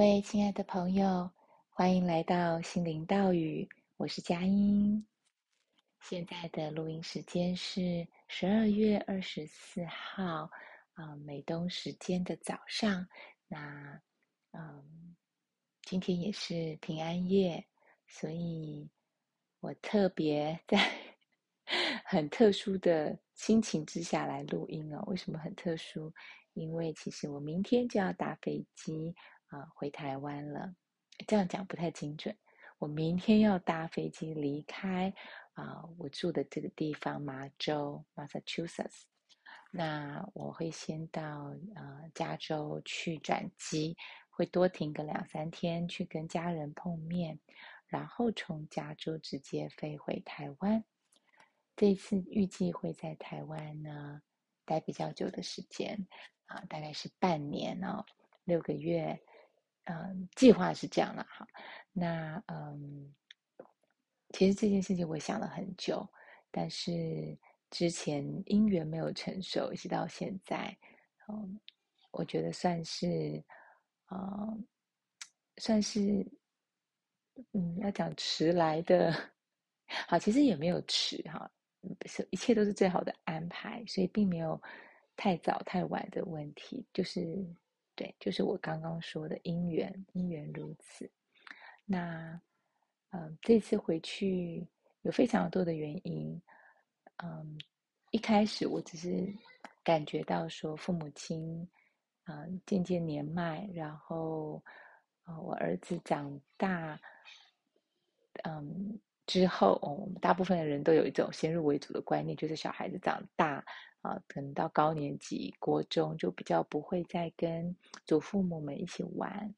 各位亲爱的朋友，欢迎来到心灵道语，我是佳音。现在的录音时间是十二月二十四号，啊、呃，美东时间的早上。那，嗯，今天也是平安夜，所以我特别在 很特殊的心情之下来录音哦。为什么很特殊？因为其实我明天就要搭飞机。啊，回台湾了，这样讲不太精准。我明天要搭飞机离开啊，我住的这个地方麻州 （Massachusetts）。那我会先到呃加州去转机，会多停个两三天去跟家人碰面，然后从加州直接飞回台湾。这次预计会在台湾呢待比较久的时间啊，大概是半年哦，六个月。嗯，计划是这样了哈。那嗯，其实这件事情我想了很久，但是之前因缘没有成熟，一直到现在，嗯，我觉得算是，嗯，算是，嗯，要讲迟来的，好，其实也没有迟哈，是一切都是最好的安排，所以并没有太早太晚的问题，就是。对，就是我刚刚说的因缘，因缘如此。那，嗯，这次回去有非常多的原因。嗯，一开始我只是感觉到说父母亲，嗯，渐渐年迈，然后，嗯，我儿子长大，嗯，之后，我们大部分的人都有一种先入为主的观念，就是小孩子长大。啊，可能到高年级、国中就比较不会再跟祖父母们一起玩，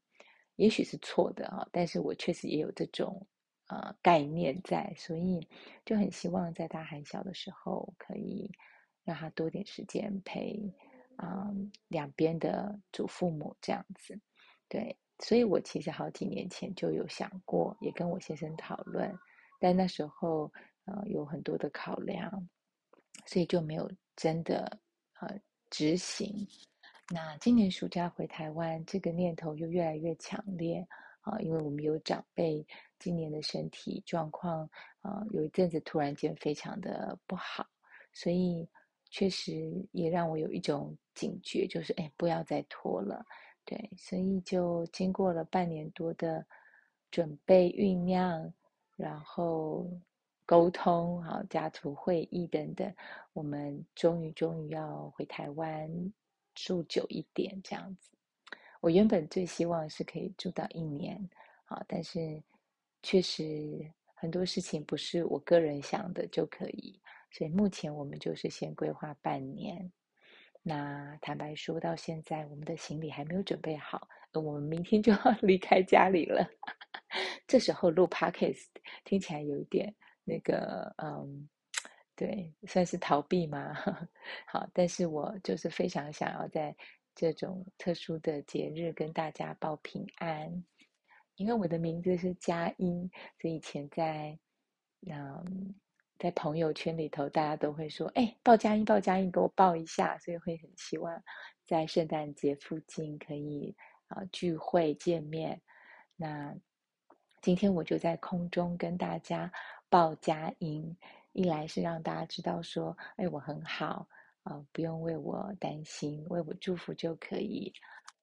也许是错的啊，但是我确实也有这种呃概念在，所以就很希望在他还小的时候，可以让他多点时间陪啊、两边的祖父母这样子。对，所以我其实好几年前就有想过，也跟我先生讨论，但那时候呃有很多的考量，所以就没有。真的，呃，执行。那今年暑假回台湾，这个念头就越来越强烈啊，因为我们有长辈今年的身体状况啊，有一阵子突然间非常的不好，所以确实也让我有一种警觉，就是哎，不要再拖了。对，所以就经过了半年多的准备酝酿，然后。沟通，好，家族会议等等，我们终于终于要回台湾住久一点，这样子。我原本最希望是可以住到一年，好，但是确实很多事情不是我个人想的就可以，所以目前我们就是先规划半年。那坦白说，到现在我们的行李还没有准备好，我们明天就要 离开家里了。这时候录 Podcast 听起来有一点。那个，嗯，对，算是逃避吗？好，但是我就是非常想要在这种特殊的节日跟大家报平安，因为我的名字是佳音，所以以前在，嗯，在朋友圈里头，大家都会说，哎，报佳音，报佳音，给我报一下，所以会很希望在圣诞节附近可以啊、聚会见面。那今天我就在空中跟大家。报佳音，一来是让大家知道说，哎，我很好啊，不用为我担心，为我祝福就可以。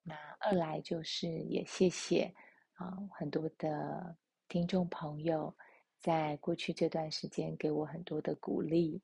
那二来就是也谢谢啊，很多的听众朋友在过去这段时间给我很多的鼓励。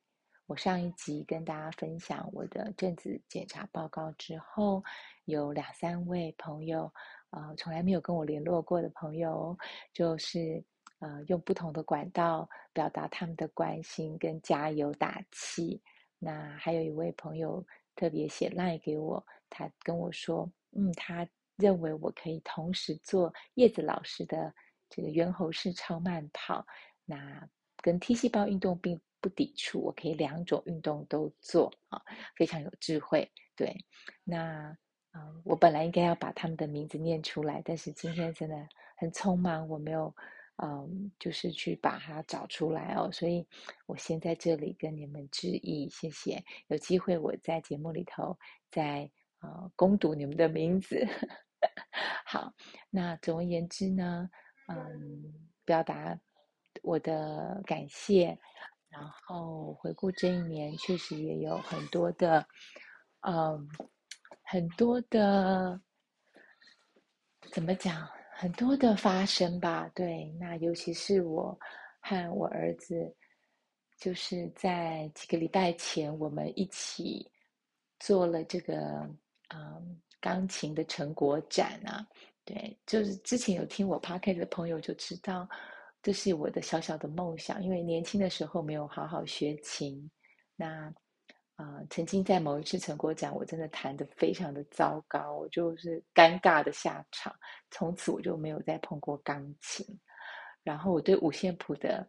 我上一集跟大家分享我的正子检查报告之后，有两三位朋友，呃，从来没有跟我联络过的朋友，就是。呃，用不同的管道表达他们的关心跟加油打气。那还有一位朋友特别写 line 给我，他跟我说，嗯，他认为我可以同时做叶子老师的这个猿猴式超慢跑，那跟 T 细胞运动并不抵触，我可以两种运动都做啊，非常有智慧。对，那我本来应该要把他们的名字念出来，但是今天真的很匆忙，我没有。嗯，就是去把它找出来哦，所以我先在这里跟你们致意，谢谢。有机会我在节目里头再呃攻读你们的名字。好，那总而言之呢，嗯，表达我的感谢，然后回顾这一年，确实也有很多的，嗯，很多的，怎么讲？很多的发生吧。对，那尤其是我和我儿子，就是在几个礼拜前，我们一起做了这个，嗯。钢琴的成果展啊，对，就是之前有听我 podcast 的朋友就知道，这是我的小小的梦想。因为年轻的时候没有好好学琴，那啊、曾经在某一次成果展，我真的弹得非常的糟糕，我就是尴尬的下场。从此我就没有再碰过钢琴。然后我对五线谱的。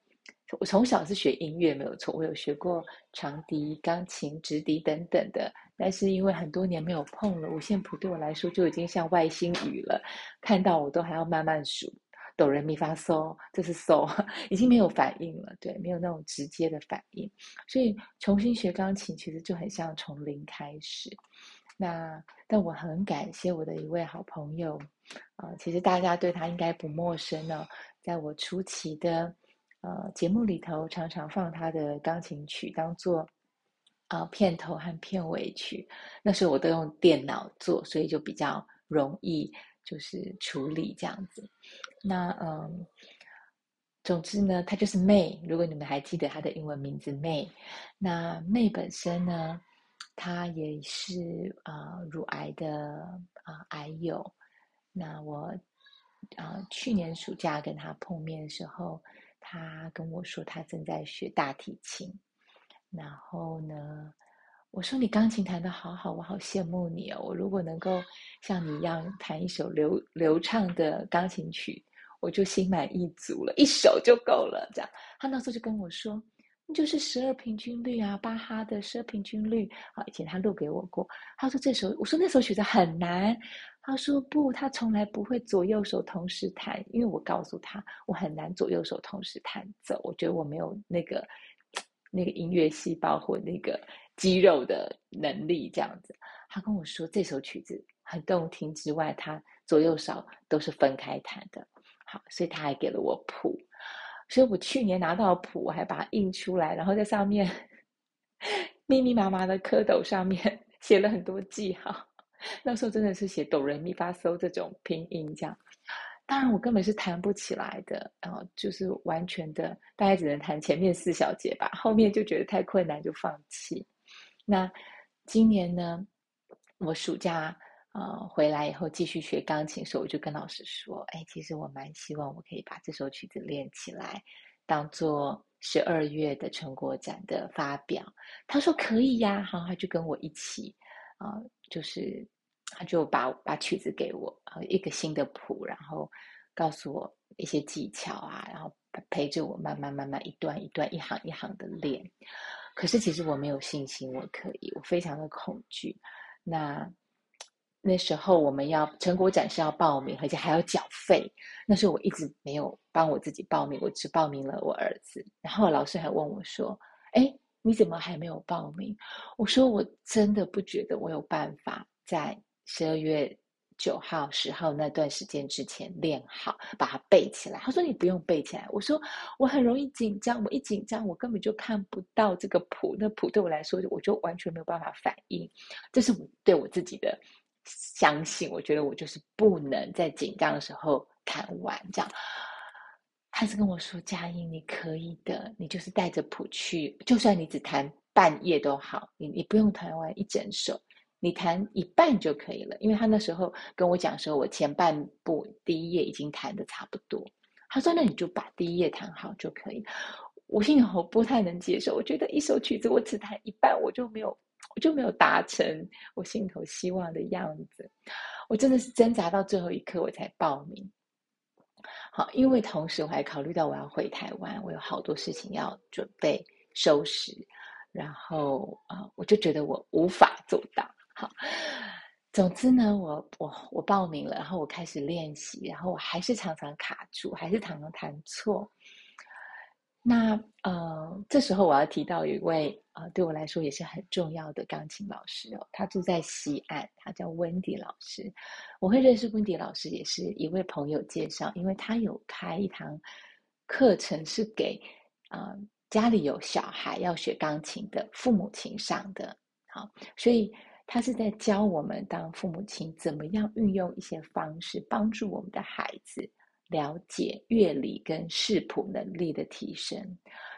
我从小是学音乐没有错，我有学过长笛、钢琴、直笛等等的，但是因为很多年没有碰了五线谱，对我来说就已经像外星语了，看到我都还要慢慢数哆来咪发嗦，这是嗦，已经没有反应了，对，没有那种直接的反应，所以重新学钢琴其实就很像从零开始。那但我很感谢我的一位好朋友，啊、其实大家对他应该不陌生呢、在我初期的。呃，节目里头常常放他的钢琴曲当做啊、片头和片尾曲，那时候我都用电脑做，所以就比较容易就是处理这样子。那嗯，总之呢，他就是 May。如果你们还记得他的英文名字 May，那 May 本身呢，他也是啊、乳癌的啊、癌友。那我啊、去年暑假跟他碰面的时候。他跟我说，他正在学大提琴。然后呢，我说你钢琴弹得好好，我好羡慕你哦。我如果能够像你一样弹一首流流畅的钢琴曲，我就心满意足了，一首就够了。这样，他那时候就跟我说，那就是十二平均律啊，巴哈的十二平均律啊。以前他录给我过，他说这首，我说那首曲子很难。他说不，他从来不会左右手同时弹，因为我告诉他，我很难左右手同时弹奏，我觉得我没有那个那个音乐细胞或那个肌肉的能力这样子。他跟我说这首曲子很动听之外，他左右手都是分开弹的。好，所以他还给了我谱，所以我去年拿到谱，我还把它印出来，然后在上面密密麻麻的蝌蚪上面 写了很多记号。那时候真的是写哆来咪发嗦这种拼音这样，当然我根本是弹不起来的，然后就是完全的，大概只能弹前面四小节吧，后面就觉得太困难就放弃。那今年呢，我暑假呃回来以后继续学钢琴所以，我就跟老师说，哎，其实我蛮希望我可以把这首曲子练起来，当做十二月的成果展的发表。他说可以呀，好，他就跟我一起。啊、就是他就把把曲子给我，呃，一个新的谱，然后告诉我一些技巧啊，然后陪着我慢慢慢慢一段一段、一行一行的练。可是其实我没有信心，我可以，我非常的恐惧。那那时候我们要成果展示要报名，而且还要缴费。那时候我一直没有帮我自己报名，我只报名了我儿子。然后老师还问我说：“哎。”你怎么还没有报名？我说我真的不觉得我有办法在十二月九号、十号那段时间之前练好，把它背起来。他说你不用背起来。我说我很容易紧张，我一紧张我根本就看不到这个谱，那谱对我来说我就完全没有办法反应。这是我对我自己的相信，我觉得我就是不能在紧张的时候弹完这样。他是跟我说：“佳音，你可以的，你就是带着谱去，就算你只弹半页都好，你你不用弹完一整首，你弹一半就可以了。因为他那时候跟我讲说，我前半部第一页已经弹的差不多。他说，那你就把第一页弹好就可以。我心里头不太能接受，我觉得一首曲子我只弹一半，我就没有，我就没有达成我心头希望的样子。我真的是挣扎到最后一刻，我才报名。”好，因为同时我还考虑到我要回台湾，我有好多事情要准备收拾，然后啊、我就觉得我无法做到。好，总之呢，我我我报名了，然后我开始练习，然后我还是常常卡住，还是常常弹错。那呃，这时候我要提到一位呃，对我来说也是很重要的钢琴老师哦，他住在西岸，他叫温迪老师。我会认识温迪老师，也是一位朋友介绍，因为他有开一堂课程，是给啊、家里有小孩要学钢琴的父母亲上的。好，所以他是在教我们当父母亲怎么样运用一些方式，帮助我们的孩子。了解乐理跟视谱能力的提升，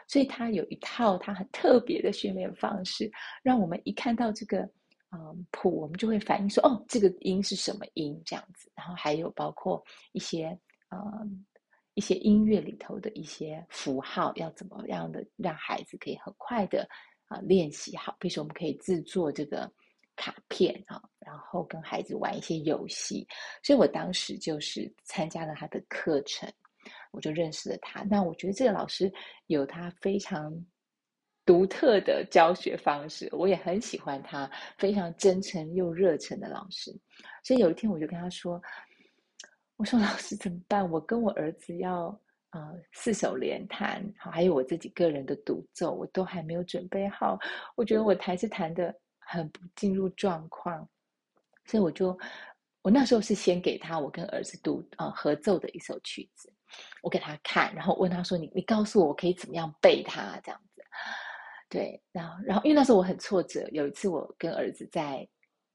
所以他有一套他很特别的训练方式，让我们一看到这个嗯谱，我们就会反应说哦，这个音是什么音这样子。然后还有包括一些嗯一些音乐里头的一些符号，要怎么样的让孩子可以很快的啊练习好。比如说，我们可以制作这个。卡片啊，然后跟孩子玩一些游戏，所以我当时就是参加了他的课程，我就认识了他。那我觉得这个老师有他非常独特的教学方式，我也很喜欢他，非常真诚又热忱的老师。所以有一天我就跟他说：“我说老师怎么办？我跟我儿子要啊、呃、四手联弹，好，还有我自己个人的独奏，我都还没有准备好。我觉得我还是弹的。”很不进入状况，所以我就，我那时候是先给他我跟儿子读、呃、合奏的一首曲子，我给他看，然后问他说：“你你告诉我，我可以怎么样背它？”这样子，对，然后然后因为那时候我很挫折，有一次我跟儿子在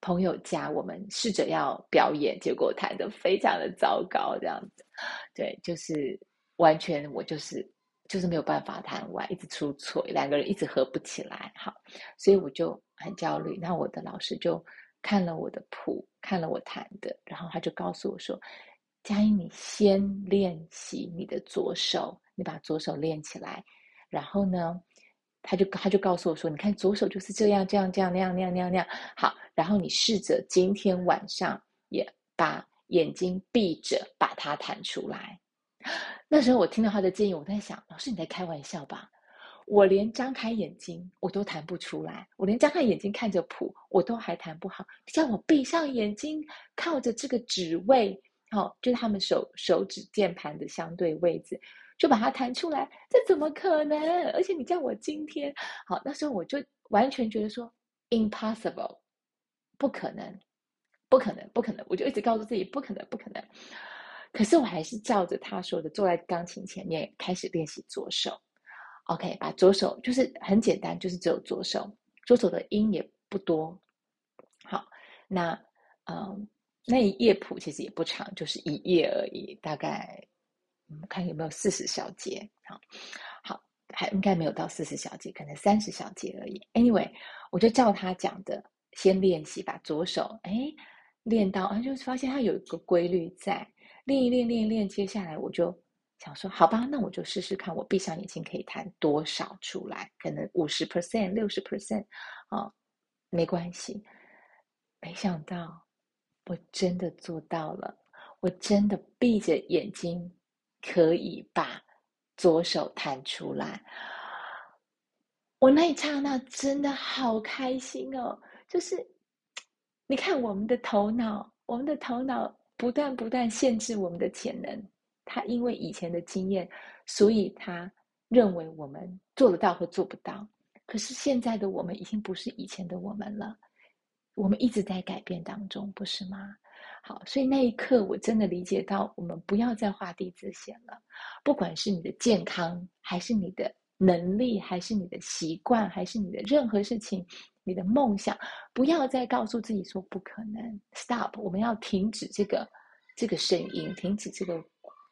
朋友家，我们试着要表演，结果弹得非常的糟糕，这样子，对，就是完全我就是。就是没有办法弹完，一直出错，两个人一直合不起来。好，所以我就很焦虑。那我的老师就看了我的谱，看了我弹的，然后他就告诉我说：“佳音，你先练习你的左手，你把左手练起来。然后呢，他就他就告诉我说：‘你看左手就是这样，这样，这样，那样，那样，那样，那样。’好，然后你试着今天晚上也把眼睛闭着，把它弹出来。”那时候我听到他的建议，我在想，老师你在开玩笑吧？我连张开眼睛我都弹不出来，我连张开眼睛看着谱我都还弹不好。叫我闭上眼睛，靠着这个指位，好，就是他们手手指键盘的相对位置，就把它弹出来，这怎么可能？而且你叫我今天，好，那时候我就完全觉得说 impossible，不可能，不可能，不可能，我就一直告诉自己不可能，不可能。可是我还是照着他说的，坐在钢琴前面开始练习左手。OK，把左手就是很简单，就是只有左手，左手的音也不多。好，那嗯，那一页谱其实也不长，就是一页而已，大概嗯，看有没有四十小节。好，好，还应该没有到四十小节，可能三十小节而已。Anyway，我就照他讲的先练习，把左手哎练到，啊，就发现它有一个规律在。练一练，练一练，接下来我就想说，好吧，那我就试试看，我闭上眼睛可以弹多少出来？可能五十 percent、六十 percent，啊，没关系。没想到我真的做到了，我真的闭着眼睛可以把左手弹出来。我那一刹那真的好开心哦！就是 你看，我们的头脑，我们的头脑。不断不断限制我们的潜能，他因为以前的经验，所以他认为我们做得到或做不到。可是现在的我们已经不是以前的我们了，我们一直在改变当中，不是吗？好，所以那一刻我真的理解到，我们不要再画地自限了。不管是你的健康，还是你的能力，还是你的习惯，还是你的任何事情。你的梦想，不要再告诉自己说不可能。Stop，我们要停止这个这个声音，停止这个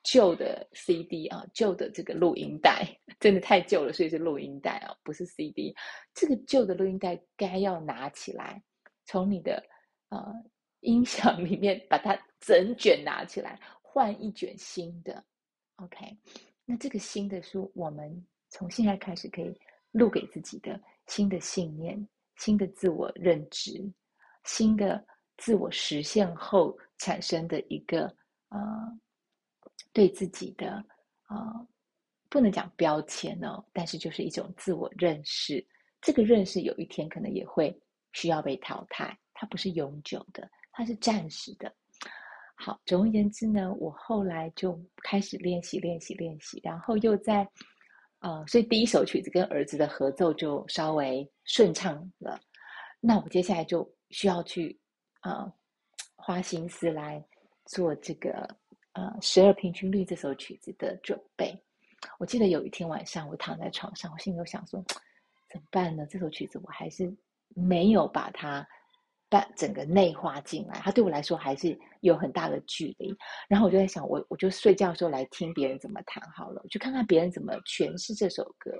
旧的 CD 啊，旧的这个录音带，真的太旧了，所以是录音带啊，不是 CD。这个旧的录音带该要拿起来，从你的呃音响里面把它整卷拿起来，换一卷新的。OK，那这个新的是，我们从现在开始可以录给自己的新的信念。新的自我认知，新的自我实现后产生的一个呃，对自己的呃，不能讲标签哦，但是就是一种自我认识。这个认识有一天可能也会需要被淘汰，它不是永久的，它是暂时的。好，总而言之呢，我后来就开始练习练习练习，然后又在呃，所以第一首曲子跟儿子的合奏就稍微顺畅了。那我接下来就需要去啊、花心思来做这个呃十二平均律这首曲子的准备。我记得有一天晚上，我躺在床上，我心里有想说，怎么办呢？这首曲子我还是没有把它把整个内化进来，它对我来说还是有很大的距离。然后我就在想，我我就睡觉的时候来听别人怎么弹好了，我就看看别人怎么诠释这首歌。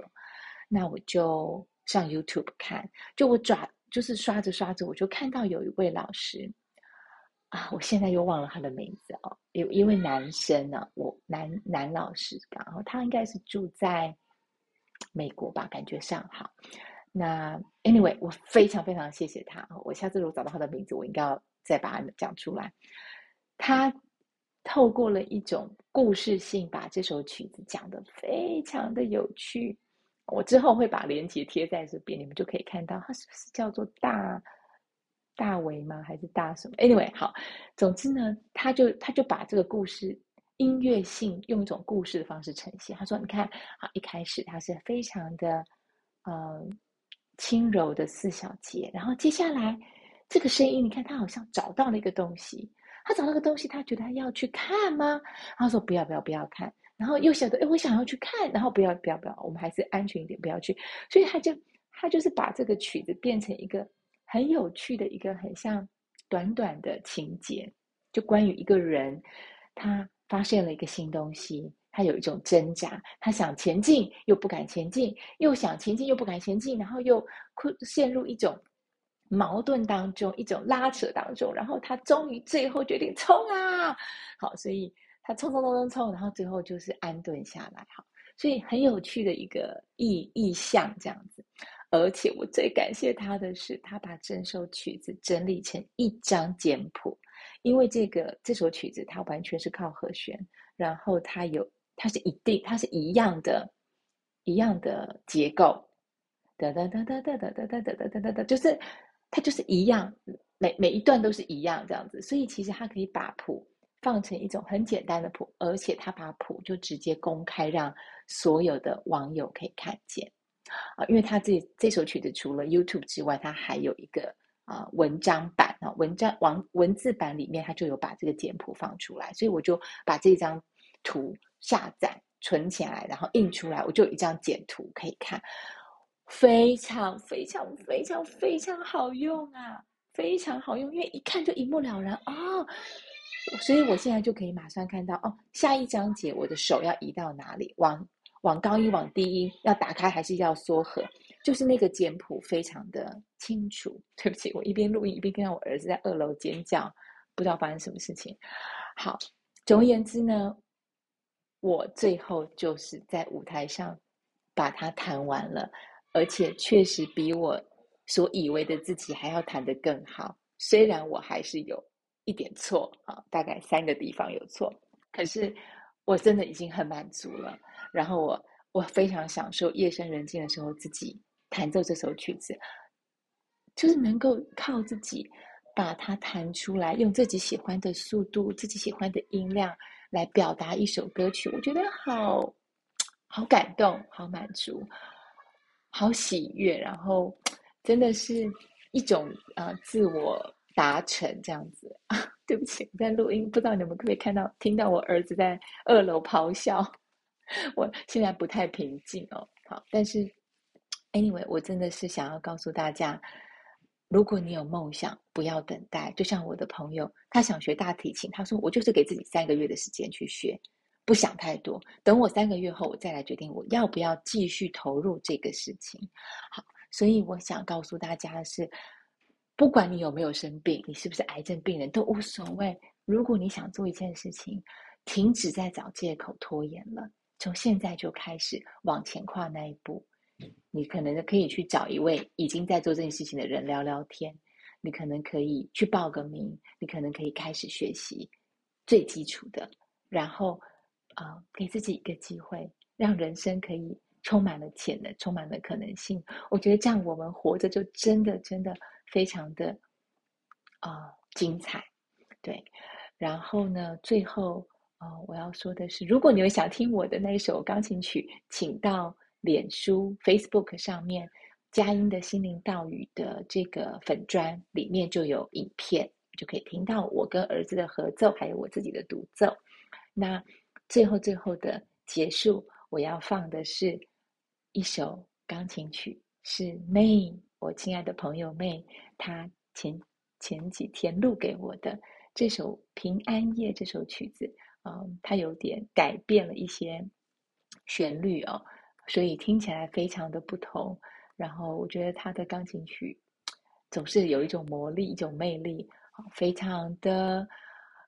那我就上 YouTube 看，就我转就是刷着刷着，我就看到有一位老师。啊，我现在又忘了他的名字哦。有一位男生呢、啊，我男男老师，然后他应该是住在美国吧，感觉上好。那 anyway，我非常非常谢谢他。我下次如果找到他的名字，我应该要再把它讲出来。他透过了一种故事性，把这首曲子讲得非常的有趣。我之后会把链接贴在这边，你们就可以看到，他是不是叫做大？大为吗？还是大什么？Anyway，好，总之呢，他就他就把这个故事音乐性用一种故事的方式呈现。他说：“你看，啊，一开始他是非常的，呃，轻柔的四小节，然后接下来这个声音，你看他好像找到了一个东西，他找到个东西，他觉得他要去看吗？他说不要不要不要看，然后又晓得，哎，我想要去看，然后不要不要不要，我们还是安全一点，不要去。所以他就他就是把这个曲子变成一个。”很有趣的一个很像短短的情节，就关于一个人，他发现了一个新东西，他有一种挣扎，他想前进又不敢前进，又想前进又不敢前进，然后又陷入一种矛盾当中，一种拉扯当中，然后他终于最后决定冲啊！好，所以他冲冲冲冲冲，然后最后就是安顿下来，好，所以很有趣的一个意意象这样子。而且我最感谢他的是，他把整首曲子整理成一张简谱，因为这个这首曲子它完全是靠和弦，然后它有它是一定它是一样的，一样的结构，哒哒哒哒哒哒哒哒哒哒哒哒，就是它就是一样，每每一段都是一样这样子，所以其实他可以把谱放成一种很简单的谱，而且他把谱就直接公开，让所有的网友可以看见。啊，因为他这这首曲子除了 YouTube 之外，它还有一个啊文章版啊文章文文字版里面，它就有把这个简谱放出来，所以我就把这张图下载存起来，然后印出来，我就有一张简图可以看，非常非常非常非常好用啊，非常好用，因为一看就一目了然哦，所以我现在就可以马上看到哦，下一章节我的手要移到哪里，往。往高音，往低音，要打开还是要缩合？就是那个简谱非常的清楚。对不起，我一边录音一边看到我儿子在二楼尖叫，不知道发生什么事情。好，总而言之呢，我最后就是在舞台上把它弹完了，而且确实比我所以为的自己还要弹得更好。虽然我还是有一点错啊，大概三个地方有错，可是我真的已经很满足了。然后我我非常享受夜深人静的时候自己弹奏这首曲子，就是能够靠自己把它弹出来，用自己喜欢的速度、自己喜欢的音量来表达一首歌曲，我觉得好好感动、好满足、好喜悦，然后 真的是一种呃自我达成这样子啊。对不起，我在录音，不知道你们可不可以看到、听到我儿子在二楼咆哮。我现在不太平静哦，好，但是，anyway，我真的是想要告诉大家，如果你有梦想，不要等待。就像我的朋友，他想学大提琴，他说我就是给自己三个月的时间去学，不想太多，等我三个月后，我再来决定我要不要继续投入这个事情。好，所以我想告诉大家的是，不管你有没有生病，你是不是癌症病人，都无所谓。如果你想做一件事情，停止在找借口拖延了。从现在就开始往前跨那一步，你可能可以去找一位已经在做这件事情的人聊聊天，你可能可以去报个名，你可能可以开始学习最基础的，然后啊、呃，给自己一个机会，让人生可以充满了潜能，充满了可能性。我觉得这样我们活着就真的真的非常的啊、精彩，对。然后呢，最后。哦，我要说的是，如果你们想听我的那一首钢琴曲，请到脸书 Facebook 上面佳音的心灵道语的这个粉专里面就有影片，就可以听到我跟儿子的合奏，还有我自己的独奏。那最后最后的结束，我要放的是一首钢琴曲，是 May，我亲爱的朋友 May，她前前几天录给我的这首《平安夜》这首曲子。嗯，它有点改变了一些旋律哦，所以听起来非常的不同。然后我觉得他的钢琴曲总是有一种魔力、一种魅力，非常的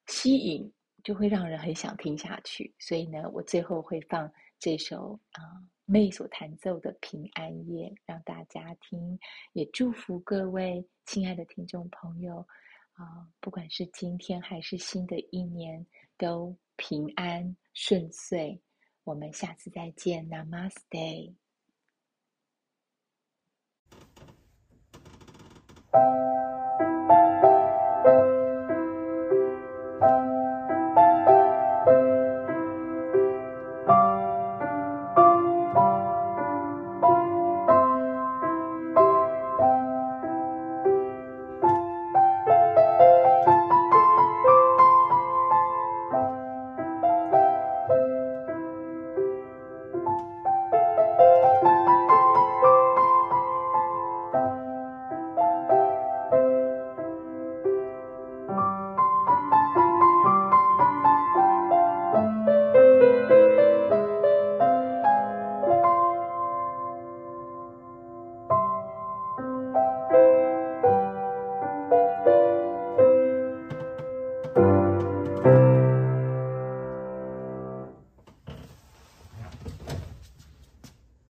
吸引，就会让人很想听下去。所以呢，我最后会放这首啊 May 所弹奏的《平安夜》，让大家听，也祝福各位亲爱的听众朋友啊，不管是今天还是新的一年，都平安顺遂，我们下次再见，Namaste。